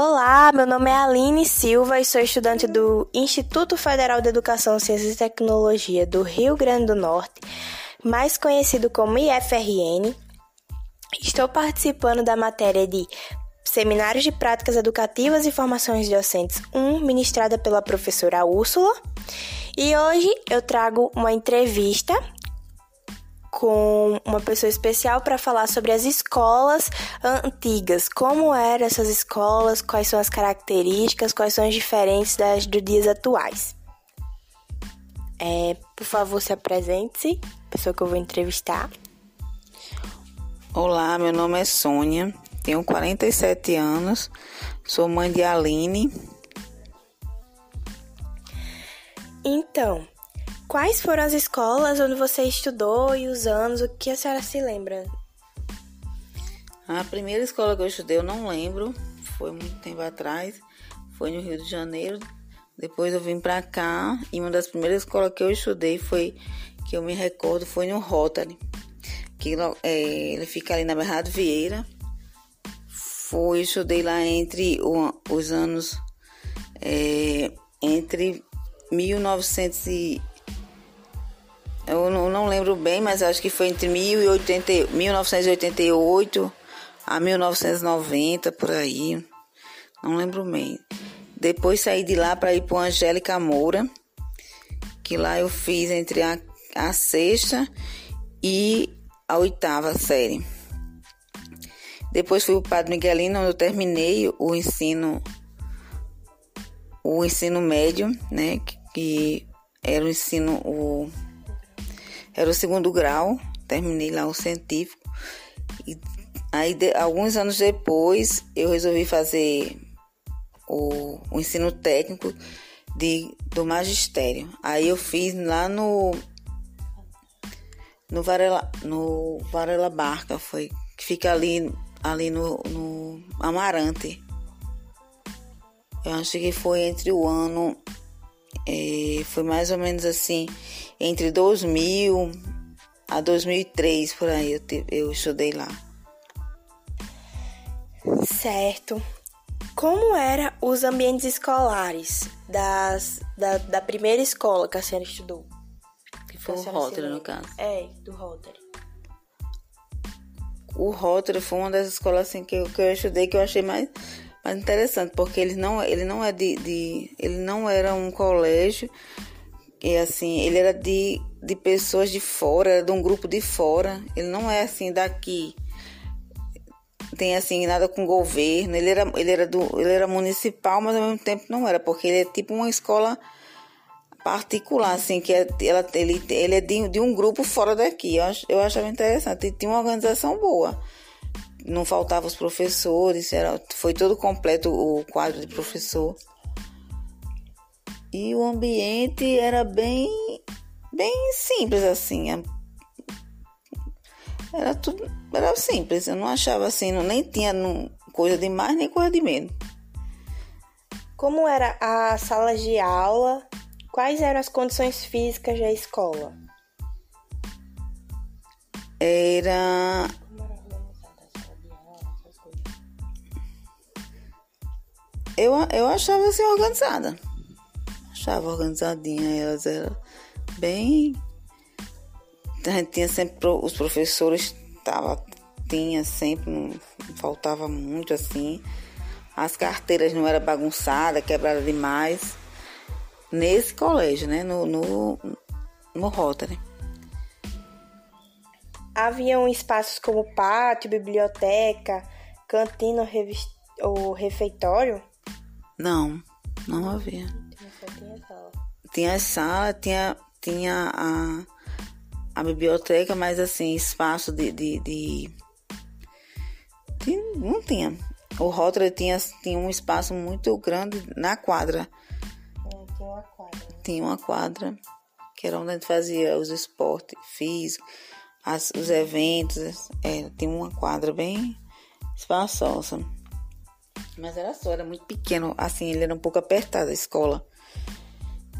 Olá, meu nome é Aline Silva e sou estudante do Instituto Federal de Educação, Ciências e Tecnologia do Rio Grande do Norte, mais conhecido como IFRN. Estou participando da matéria de Seminários de Práticas Educativas e Formações Docentes 1, ministrada pela professora Úrsula. E hoje eu trago uma entrevista com uma pessoa especial para falar sobre as escolas antigas, como eram essas escolas, quais são as características, quais são as diferentes das dos dias atuais. É, por favor, se apresente-se, pessoa que eu vou entrevistar. Olá, meu nome é Sônia, tenho 47 anos, sou mãe de Aline. Então, Quais foram as escolas onde você estudou e os anos? O que a senhora se lembra? A primeira escola que eu estudei eu não lembro, foi muito tempo atrás, foi no Rio de Janeiro. Depois eu vim para cá e uma das primeiras escolas que eu estudei foi, que eu me recordo, foi no Rotary, que é, ele fica ali na Bernardo Vieira. Fui, estudei lá entre os anos é, entre 1900 eu não, não, lembro bem, mas acho que foi entre 1080, 1988 a 1990, por aí. Não lembro bem. Depois saí de lá para ir para Angélica Moura, que lá eu fiz entre a, a sexta e a oitava série. Depois fui para o Padre Miguelino, onde eu terminei o ensino o ensino médio, né, que era o ensino o era o segundo grau, terminei lá o científico. E aí, de, alguns anos depois, eu resolvi fazer o, o ensino técnico de, do magistério. Aí eu fiz lá no no Varela, no Varela Barca, foi que fica ali ali no, no Amarante. Eu acho que foi entre o ano é, foi mais ou menos assim, entre 2000 a 2003, por aí eu, te, eu estudei lá. Certo. Como eram os ambientes escolares das, da, da primeira escola que a senhora estudou? Que foi o Rotary, no caso. É, do Rotary. O Rotary foi uma das escolas assim, que, eu, que eu estudei que eu achei mais mas interessante, porque ele não, ele não é de, de. Ele não era um colégio. E assim, ele era de, de pessoas de fora, era de um grupo de fora. Ele não é assim daqui. Tem assim, nada com governo. Ele era, ele era, do, ele era municipal, mas ao mesmo tempo não era, porque ele é tipo uma escola particular, assim, que é, ela, ele, ele é de, de um grupo fora daqui. Eu, eu achava interessante. E tinha uma organização boa não faltava os professores, era, foi todo completo o quadro de professor. E o ambiente era bem, bem simples assim. Era tudo, era simples. Eu não achava assim, não, nem tinha não, coisa de mais nem coisa de menos. Como era a sala de aula? Quais eram as condições físicas da escola? Era eu, eu achava assim organizada. Achava organizadinha, elas eram bem. A gente tinha sempre os professores, tava, tinha sempre, não, faltava muito assim. As carteiras não eram bagunçadas, quebradas demais. Nesse colégio, né? No, no, no Rotary. Haviam espaços como pátio, biblioteca, cantina ou refeitório? Não, não havia. Tinha a sala, tinha, tinha a, a biblioteca, mas assim, espaço de. de, de... Tinha, não tinha. O Rotary tinha, tinha um espaço muito grande na quadra. Tinha uma quadra. Tinha uma quadra, que era onde a gente fazia os esportes físicos, as, os eventos. É, tinha uma quadra bem espaçosa. Mas era só, era muito pequeno. Assim, ele era um pouco apertado a escola.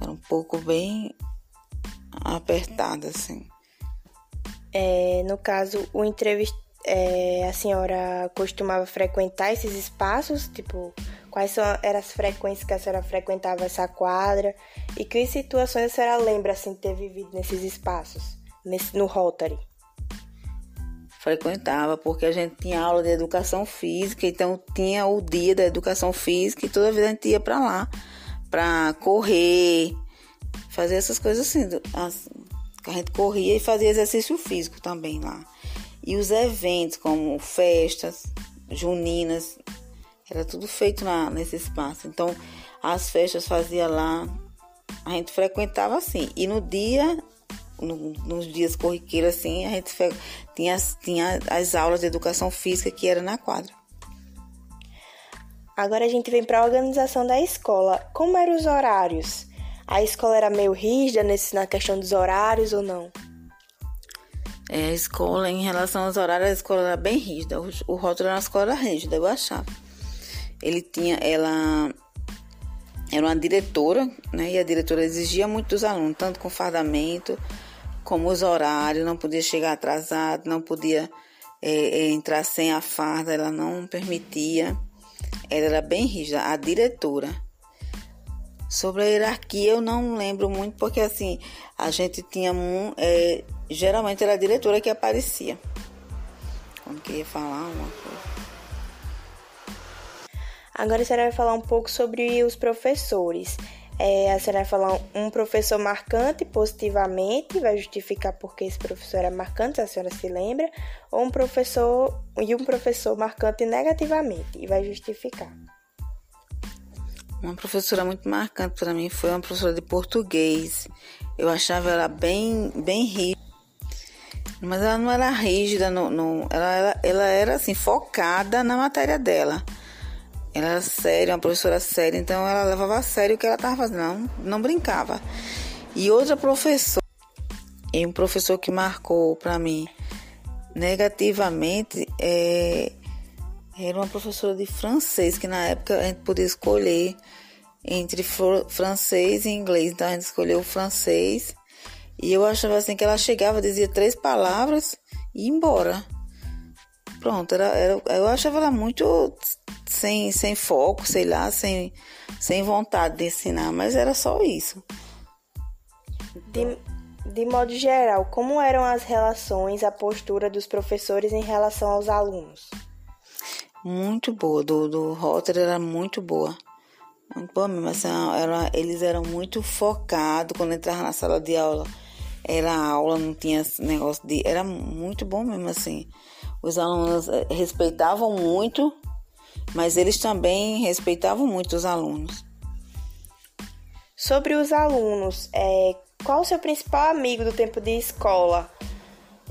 Era um pouco bem apertada, assim. É, no caso, o entrevist... É, a senhora costumava frequentar esses espaços, tipo, Quais eram as frequências que a senhora frequentava essa quadra? E que situações a senhora lembra assim, ter vivido nesses espaços, nesse, no Rotary? Frequentava, porque a gente tinha aula de educação física, então tinha o dia da educação física e toda vez a gente ia para lá para correr, fazer essas coisas assim, a gente corria e fazia exercício físico também lá. E os eventos como festas juninas, era tudo feito na, nesse espaço. Então, as festas fazia lá, a gente frequentava assim. E no dia no, nos dias corriqueiros, assim, a gente tinha, tinha as aulas de educação física que era na quadra. Agora a gente vem para a organização da escola. Como eram os horários? A escola era meio rígida nesse, na questão dos horários ou não? É, a escola, em relação aos horários, a escola era bem rígida. O, o rótulo era uma escola rígida, eu achava. Ele tinha, ela era uma diretora, né? E a diretora exigia muito dos alunos, tanto com fardamento como os horários, não podia chegar atrasado, não podia é, é, entrar sem a farda, ela não permitia. Ela era bem rígida, a diretora. Sobre a hierarquia eu não lembro muito, porque assim, a gente tinha. É, geralmente era a diretora que aparecia. Quando queria falar uma coisa. Agora a senhora vai falar um pouco sobre os professores. É, a senhora falar um professor marcante positivamente, vai justificar porque esse professor era marcante, a senhora se lembra, ou um professor e um professor marcante negativamente, e vai justificar. Uma professora muito marcante para mim foi uma professora de português. Eu achava ela bem, bem rígida. Mas ela não era rígida, ela, ela, ela era assim, focada na matéria dela. Ela era séria, uma professora séria, então ela levava a sério o que ela estava fazendo, não, não brincava. E outra professora, e um professor que marcou para mim negativamente, é, era uma professora de francês, que na época a gente podia escolher entre francês e inglês, então a gente escolheu o francês. E eu achava assim que ela chegava, dizia três palavras e ia embora. Pronto, era, era, eu achava ela muito sem, sem foco, sei lá, sem, sem vontade de ensinar, mas era só isso. De, de modo geral, como eram as relações, a postura dos professores em relação aos alunos? Muito boa, do, do Rotter era muito boa. Muito boa mesmo, assim, era, eles eram muito focados quando entravam na sala de aula. Era aula, não tinha negócio de. Era muito bom mesmo, assim. Os alunos eh, respeitavam muito mas eles também respeitavam muito os alunos. Sobre os alunos, é, qual o seu principal amigo do tempo de escola?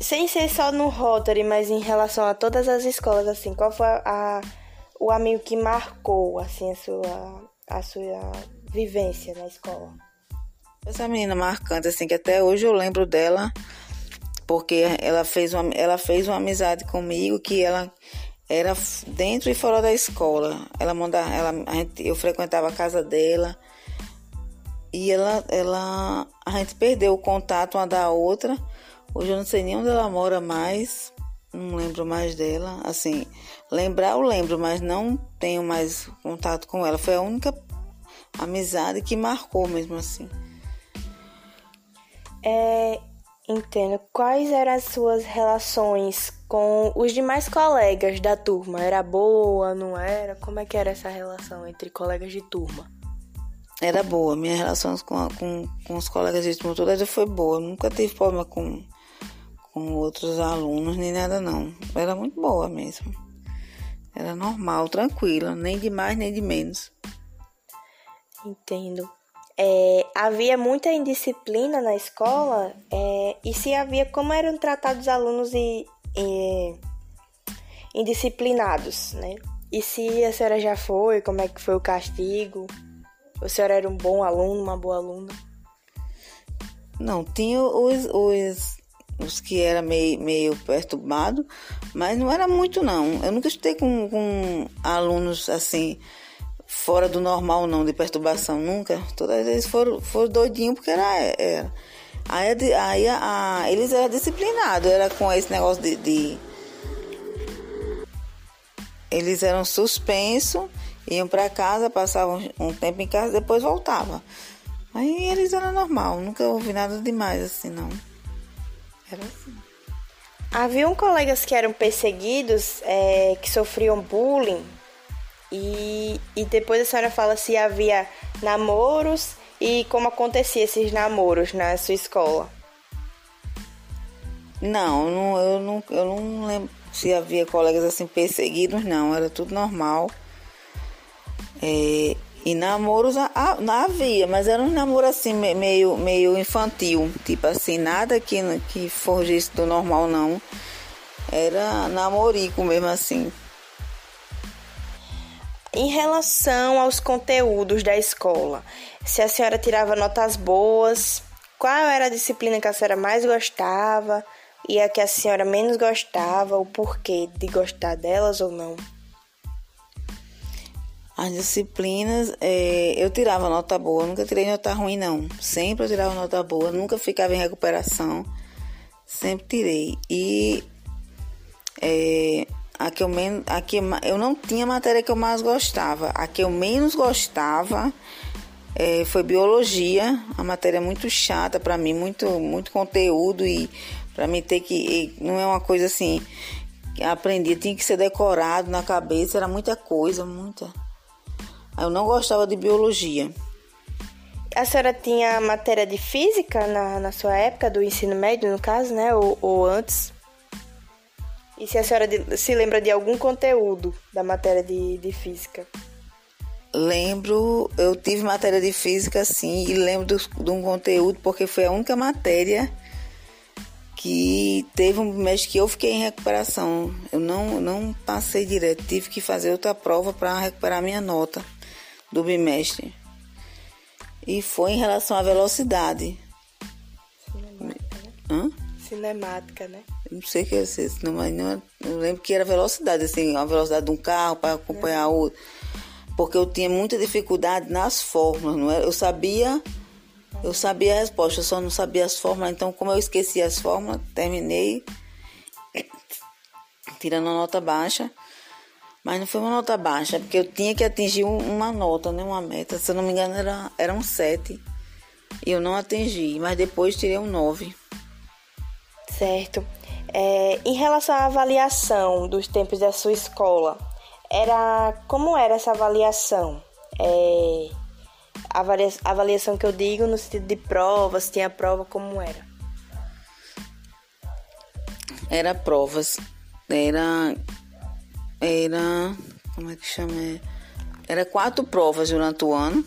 Sem ser só no Rotary, mas em relação a todas as escolas, assim, qual foi a, a, o amigo que marcou, assim, a sua, a sua vivência na escola? Essa menina marcante, assim, que até hoje eu lembro dela, porque ela fez uma, ela fez uma amizade comigo que ela era dentro e fora da escola. Ela mandava, ela, gente, eu frequentava a casa dela e ela, ela, a gente perdeu o contato uma da outra. Hoje eu não sei nem onde ela mora mais, não lembro mais dela. Assim, lembrar eu lembro, mas não tenho mais contato com ela. Foi a única amizade que marcou mesmo assim. É, entendo. Quais eram as suas relações com os demais colegas da turma? Era boa, não era? Como é que era essa relação entre colegas de turma? Era boa, minhas relações com, com, com os colegas de turma toda foi boa. Nunca tive problema com, com outros alunos, nem nada não. Era muito boa mesmo. Era normal, tranquila, nem de mais nem de menos. Entendo. É, havia muita indisciplina na escola é, e se havia como eram tratados os alunos e, e, indisciplinados, né? E se a senhora já foi, como é que foi o castigo? A senhora era um bom aluno, uma boa aluna? Não, tinha os, os, os que era meio, meio perturbado, mas não era muito não. Eu nunca estudei com, com alunos assim, fora do normal não, de perturbação, nunca. Todas eles foram, foram doidinhos porque era, era Aí, aí a, eles eram disciplinados, era com esse negócio de, de eles eram suspensos Iam para casa, passavam um tempo em casa, depois voltava. Aí eles eram normal, nunca ouvi nada demais assim, não. Era assim. Haviam colegas que eram perseguidos, é, que sofriam bullying, e, e depois a senhora fala se havia namoros e como acontecia esses namoros na sua escola. Não, não, eu não, eu não lembro se havia colegas assim perseguidos, não, era tudo normal. É, e namoros havia, mas era um namoro assim meio, meio infantil, tipo assim, nada que, que forgisse do normal não. Era namorico mesmo assim. Em relação aos conteúdos da escola, se a senhora tirava notas boas, qual era a disciplina que a senhora mais gostava? e a que a senhora menos gostava, o porquê de gostar delas ou não? As disciplinas, é, eu tirava nota boa, nunca tirei nota ruim, não. Sempre eu tirava nota boa, nunca ficava em recuperação, sempre tirei. E é, a que eu menos, a que eu não tinha matéria que eu mais gostava. A que eu menos gostava é, foi biologia, a matéria muito chata para mim, muito, muito conteúdo e para mim ter que. Não é uma coisa assim. Aprendi, tinha que ser decorado na cabeça, era muita coisa, muita. Eu não gostava de biologia. A senhora tinha matéria de física na, na sua época, do ensino médio, no caso, né? Ou, ou antes? E se a senhora de, se lembra de algum conteúdo da matéria de, de física? Lembro, eu tive matéria de física sim, e lembro de um conteúdo porque foi a única matéria que teve um mês que eu fiquei em recuperação. Eu não, não passei direto, tive que fazer outra prova para recuperar minha nota do bimestre. E foi em relação à velocidade. Cinemática, né? Hã? Cinemática, né? Não sei o que é isso, mas não, eu lembro que era velocidade, assim, a velocidade de um carro para acompanhar o outro. Porque eu tinha muita dificuldade nas fórmulas, não é? Eu sabia eu sabia a resposta, eu só não sabia as fórmulas. Então, como eu esqueci as fórmulas, terminei tirando uma nota baixa. Mas não foi uma nota baixa, porque eu tinha que atingir uma nota, né? Uma meta. Se eu não me engano, era, era um 7. E eu não atingi, mas depois tirei um 9. Certo. É, em relação à avaliação dos tempos da sua escola, era como era essa avaliação? É, avaliação que eu digo no sentido de provas, tinha prova como era? Era provas. Era. Era. Como é que chama? Era quatro provas durante o ano.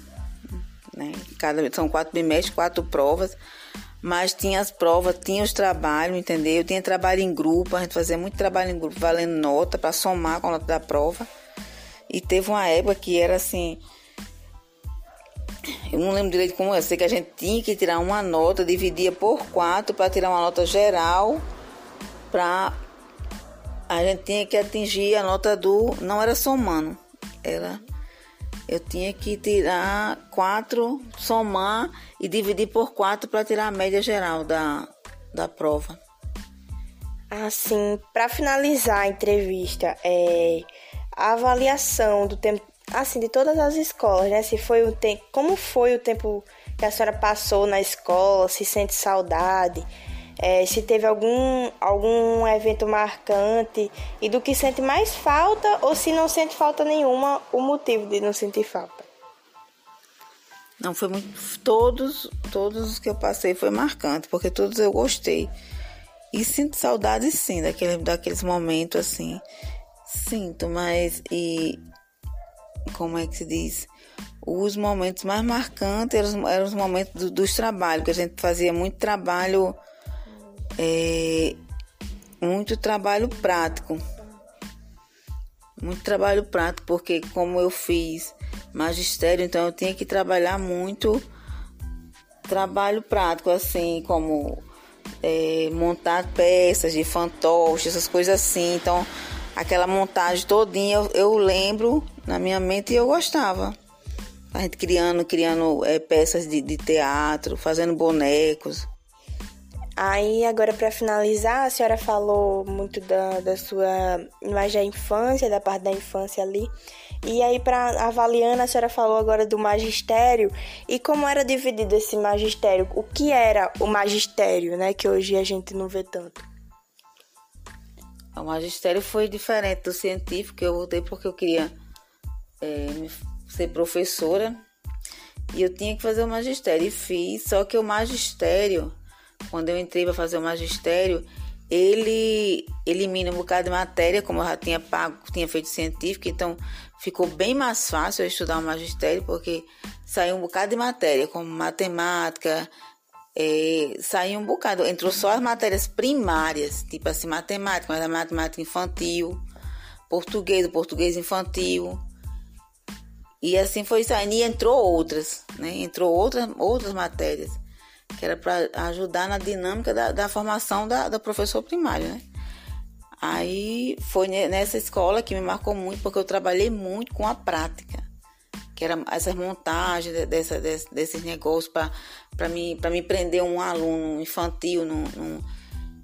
Né? Cada, são quatro bimestres, quatro provas. Mas tinha as provas, tinha os trabalhos, entendeu? Tinha trabalho em grupo, a gente fazia muito trabalho em grupo, valendo nota para somar com a nota da prova. E teve uma época que era assim, eu não lembro direito como é. Sei que a gente tinha que tirar uma nota, dividia por quatro para tirar uma nota geral. Para a gente tinha que atingir a nota do. Não era somando, era. Eu tinha que tirar quatro, somar e dividir por quatro para tirar a média geral da, da prova. Assim, para finalizar a entrevista, é, a avaliação do tempo assim, de todas as escolas, né? Se foi o tempo, como foi o tempo que a senhora passou na escola, se sente saudade, é, se teve algum, algum evento marcante e do que sente mais falta ou se não sente falta nenhuma, o motivo de não sentir falta. Não, foi muito. Todos, todos os que eu passei foi marcante, porque todos eu gostei. E sinto saudade sim daquele, daqueles momentos assim. Sinto, mas e como é que se diz? Os momentos mais marcantes eram, eram os momentos do, dos trabalhos, que a gente fazia muito trabalho, é, muito trabalho prático. Muito trabalho prático, porque como eu fiz magistério, então eu tinha que trabalhar muito trabalho prático, assim, como é, montar peças de fantoche, essas coisas assim. Então, aquela montagem todinha, eu, eu lembro na minha mente e eu gostava. A gente criando, criando é, peças de, de teatro, fazendo bonecos. Aí, agora para finalizar, a senhora falou muito da, da sua imagem da infância, da parte da infância ali. E aí, para avaliando, a senhora falou agora do magistério e como era dividido esse magistério. O que era o magistério, né? Que hoje a gente não vê tanto. O magistério foi diferente do científico. Eu voltei porque eu queria é, ser professora e eu tinha que fazer o magistério. E fiz, só que o magistério quando eu entrei para fazer o magistério, ele elimina um bocado de matéria, como eu já tinha pago, tinha feito científico, então ficou bem mais fácil eu estudar o magistério, porque saiu um bocado de matéria, como matemática, é, saiu um bocado, entrou só as matérias primárias, tipo assim, matemática, mas a matemática infantil, português, o português infantil, e assim foi saindo, e entrou outras, né? Entrou outras, outras matérias que era para ajudar na dinâmica da, da formação da, da professor primário, né? Aí foi nessa escola que me marcou muito, porque eu trabalhei muito com a prática, que era essas montagens dessa, desse, desses negócios para me, me prender um aluno infantil num, num,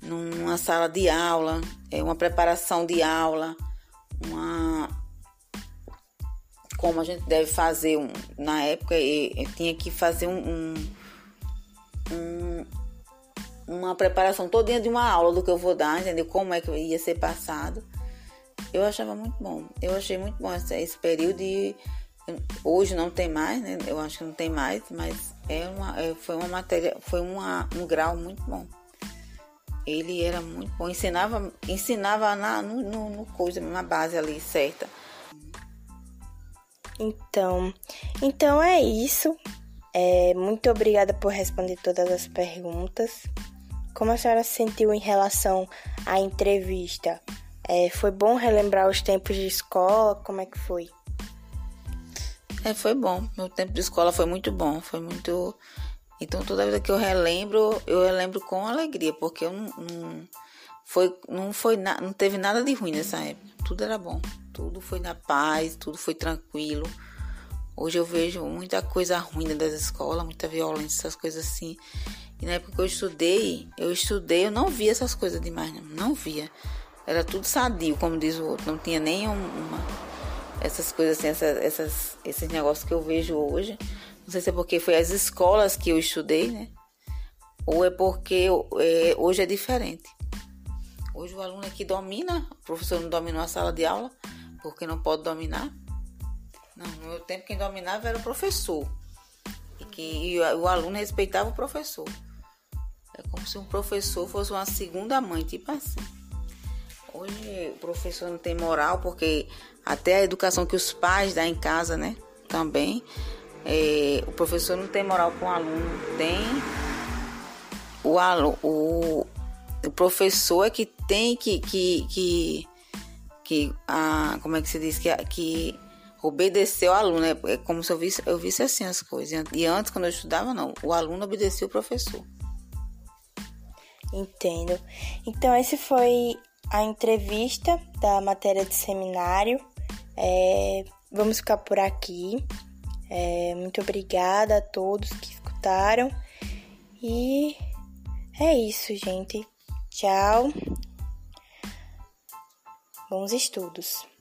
numa sala de aula, é, uma preparação de aula, uma como a gente deve fazer um, na época eu, tinha que fazer um, um um, uma preparação todinha de uma aula do que eu vou dar, entendeu? Como é que ia ser passado. Eu achava muito bom. Eu achei muito bom esse, esse período e hoje não tem mais, né? Eu acho que não tem mais, mas é uma, é, foi uma matéria, foi uma, um grau muito bom. Ele era muito bom, ensinava, ensinava na, no, no, no coisa, na base ali certa. Então, então é isso. É, muito obrigada por responder todas as perguntas. Como a senhora se sentiu em relação à entrevista? É, foi bom relembrar os tempos de escola? Como é que foi? É, foi bom. Meu tempo de escola foi muito bom. Foi muito. Então, toda vida que eu relembro, eu relembro com alegria, porque eu não, não foi, não foi, não teve nada de ruim nessa época. Tudo era bom. Tudo foi na paz, tudo foi tranquilo. Hoje eu vejo muita coisa ruim das escolas, muita violência, essas coisas assim. E na época que eu estudei, eu estudei, eu não via essas coisas demais, não, não via. Era tudo sadio, como diz o outro, não tinha nenhuma essas coisas assim, essas, essas, esses negócios que eu vejo hoje. Não sei se é porque foi as escolas que eu estudei, né? Ou é porque é, hoje é diferente. Hoje o aluno aqui domina, o professor não domina uma sala de aula, porque não pode dominar. Não, no meu tempo quem dominava era o professor. E que e o aluno respeitava o professor. É como se um professor fosse uma segunda mãe, tipo assim. Hoje o professor não tem moral, porque até a educação que os pais dão em casa, né? Também. É, o professor não tem moral com o aluno. Tem. O, aluno, o, o professor é que tem que. que, que, que a, como é que se diz? Que, que obedecer ao aluno. É, é como se eu visse, eu visse assim as coisas. E antes, quando eu estudava, não. O aluno obedecia o professor. Entendo. Então, esse foi a entrevista da matéria de seminário. É, vamos ficar por aqui. É, muito obrigada a todos que escutaram. E é isso, gente. Tchau. Bons estudos.